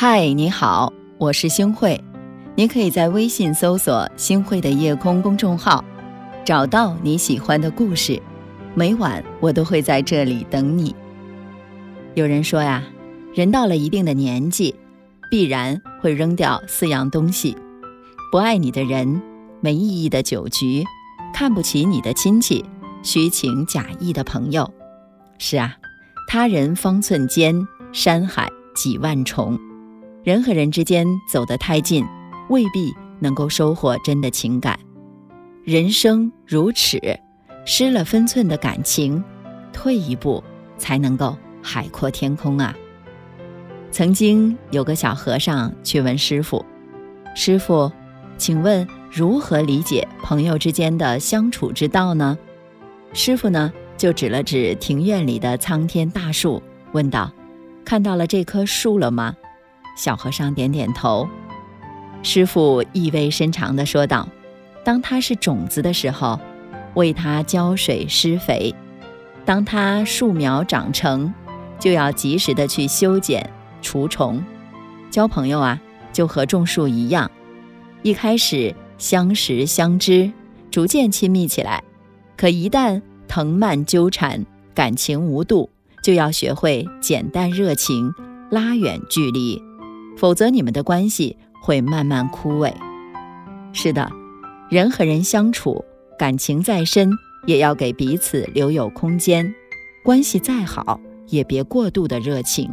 嗨，你好，我是星慧。你可以在微信搜索“星慧的夜空”公众号，找到你喜欢的故事。每晚我都会在这里等你。有人说呀，人到了一定的年纪，必然会扔掉四样东西：不爱你的人，没意义的酒局，看不起你的亲戚，虚情假意的朋友。是啊，他人方寸间，山海几万重。人和人之间走得太近，未必能够收获真的情感。人生如尺，失了分寸的感情，退一步才能够海阔天空啊！曾经有个小和尚去问师傅：“师傅，请问如何理解朋友之间的相处之道呢？”师傅呢就指了指庭院里的苍天大树，问道：“看到了这棵树了吗？”小和尚点点头，师傅意味深长地说道：“当它是种子的时候，为它浇水施肥；当它树苗长成，就要及时的去修剪除虫。交朋友啊，就和种树一样，一开始相识相知，逐渐亲密起来。可一旦藤蔓纠缠，感情无度，就要学会简单热情，拉远距离。”否则，你们的关系会慢慢枯萎。是的，人和人相处，感情再深，也要给彼此留有空间。关系再好，也别过度的热情。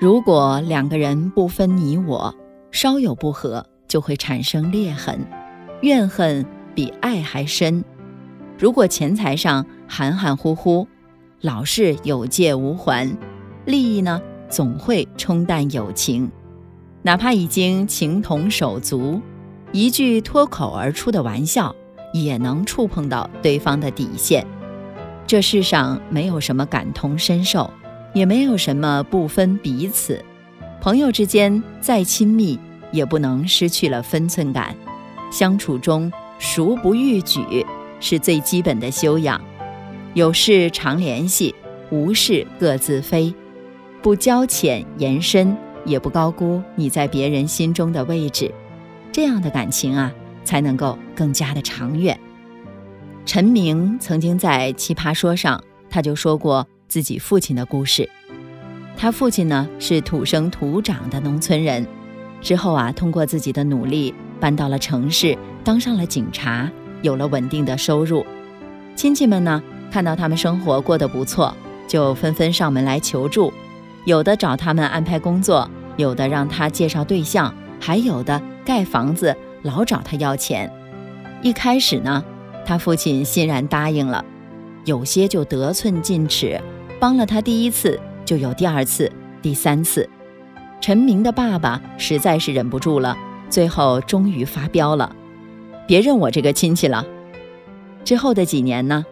如果两个人不分你我，稍有不和，就会产生裂痕，怨恨比爱还深。如果钱财上含含糊糊，老是有借无还，利益呢？总会冲淡友情，哪怕已经情同手足，一句脱口而出的玩笑也能触碰到对方的底线。这世上没有什么感同身受，也没有什么不分彼此。朋友之间再亲密，也不能失去了分寸感。相处中，熟不逾矩是最基本的修养。有事常联系，无事各自飞。不交浅言深，也不高估你在别人心中的位置，这样的感情啊，才能够更加的长远。陈明曾经在《奇葩说》上，他就说过自己父亲的故事。他父亲呢是土生土长的农村人，之后啊，通过自己的努力搬到了城市，当上了警察，有了稳定的收入。亲戚们呢看到他们生活过得不错，就纷纷上门来求助。有的找他们安排工作，有的让他介绍对象，还有的盖房子老找他要钱。一开始呢，他父亲欣然答应了，有些就得寸进尺，帮了他第一次就有第二次、第三次。陈明的爸爸实在是忍不住了，最后终于发飙了：“别认我这个亲戚了。”之后的几年呢，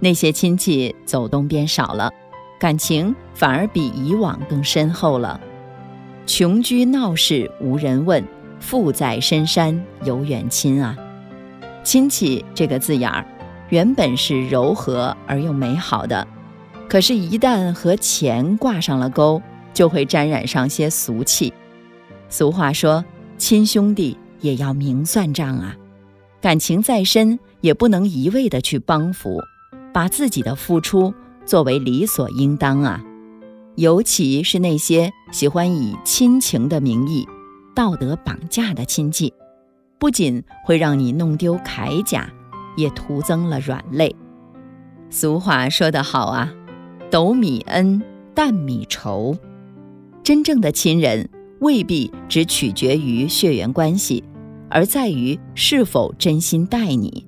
那些亲戚走动变少了。感情反而比以往更深厚了。穷居闹市无人问，富在深山有远亲啊。亲戚这个字眼儿，原本是柔和而又美好的，可是，一旦和钱挂上了钩，就会沾染上些俗气。俗话说，亲兄弟也要明算账啊。感情再深，也不能一味的去帮扶，把自己的付出。作为理所应当啊，尤其是那些喜欢以亲情的名义道德绑架的亲戚，不仅会让你弄丢铠甲，也徒增了软肋。俗话说得好啊，斗米恩，担米仇。真正的亲人未必只取决于血缘关系，而在于是否真心待你。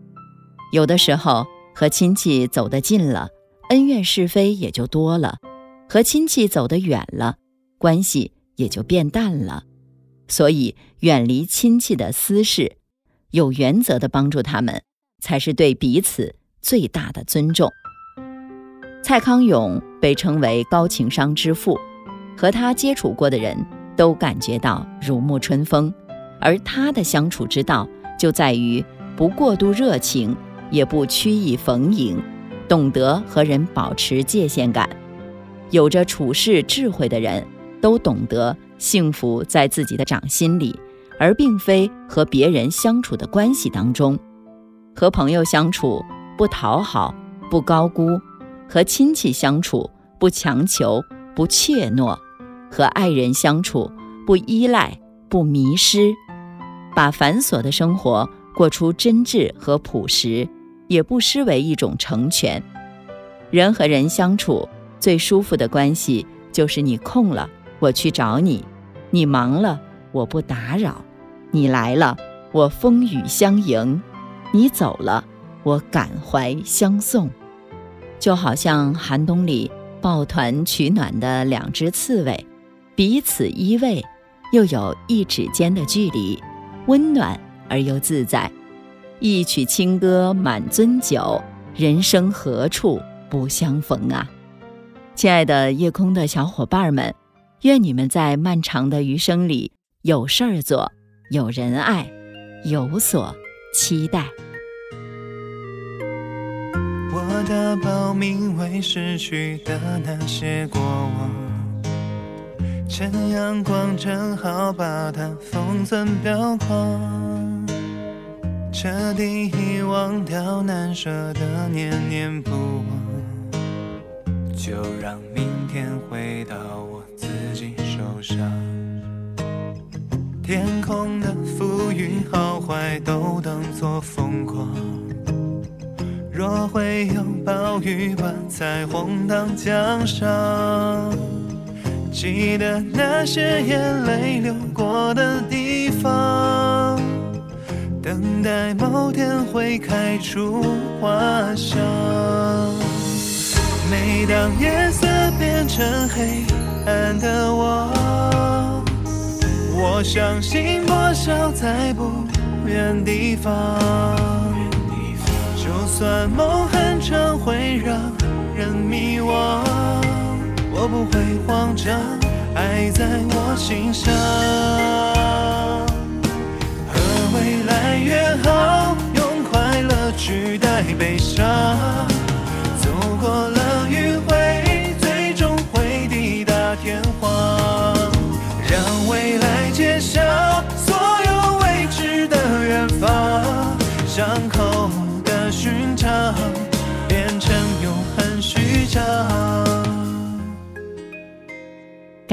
有的时候和亲戚走得近了。恩怨是非也就多了，和亲戚走得远了，关系也就变淡了。所以，远离亲戚的私事，有原则的帮助他们，才是对彼此最大的尊重。蔡康永被称为高情商之父，和他接触过的人都感觉到如沐春风。而他的相处之道，就在于不过度热情，也不曲意逢迎。懂得和人保持界限感，有着处世智慧的人，都懂得幸福在自己的掌心里，而并非和别人相处的关系当中。和朋友相处，不讨好，不高估；和亲戚相处，不强求，不怯懦；和爱人相处，不依赖，不迷失。把繁琐的生活过出真挚和朴实，也不失为一种成全。人和人相处最舒服的关系，就是你空了，我去找你；你忙了，我不打扰；你来了，我风雨相迎；你走了，我感怀相送。就好像寒冬里抱团取暖的两只刺猬，彼此依偎，又有一指间的距离。温暖而又自在，一曲清歌满樽酒，人生何处不相逢啊！亲爱的夜空的小伙伴们，愿你们在漫长的余生里有事儿做，有人爱，有所期待。我的报名为失去的那些过往。趁阳光正好，把它封存表框，彻底遗忘掉难舍的念念不忘，就让明天回到我自己手上。天空的浮云好坏都当作风光，若会有暴雨，把彩虹当奖赏。记得那些眼泪流过的地方，等待某天会开出花香。每当夜色变成黑暗的我，我相信破晓在不远地方。就算梦很长，会让人迷惘。我不会慌张，爱在我心上。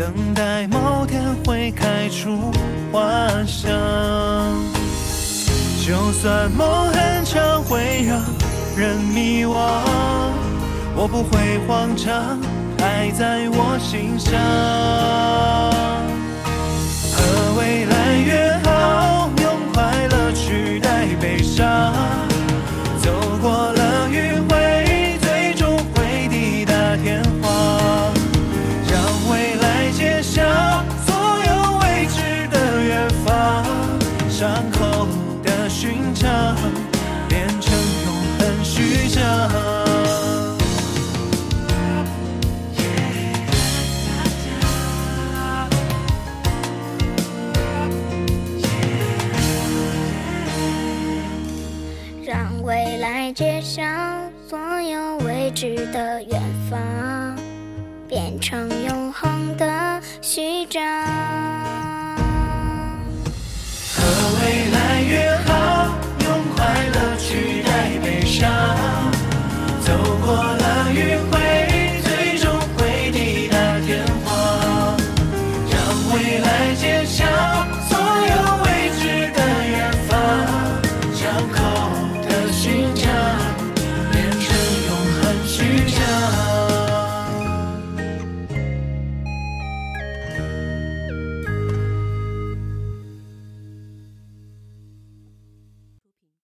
等待某天会开出花香，就算梦很长会让人迷惘，我不会慌张，爱在我心上。和未来约好，的远方，变成永恒的。序章。